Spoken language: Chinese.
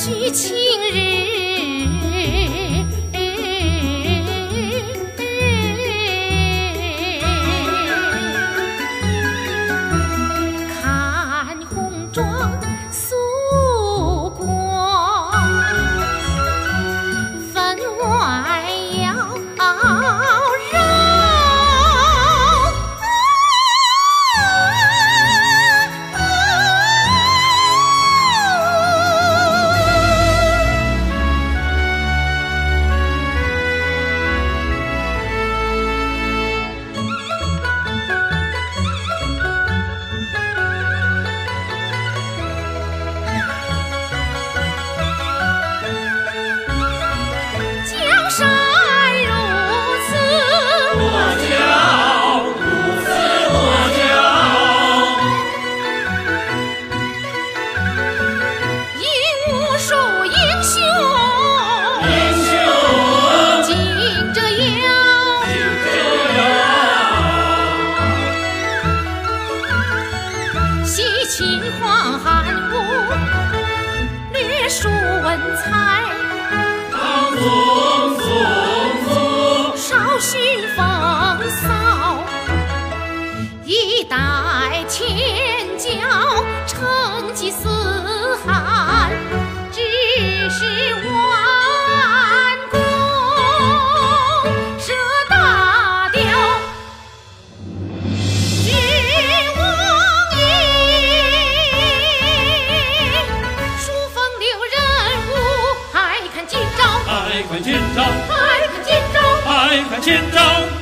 须晴日。少今朝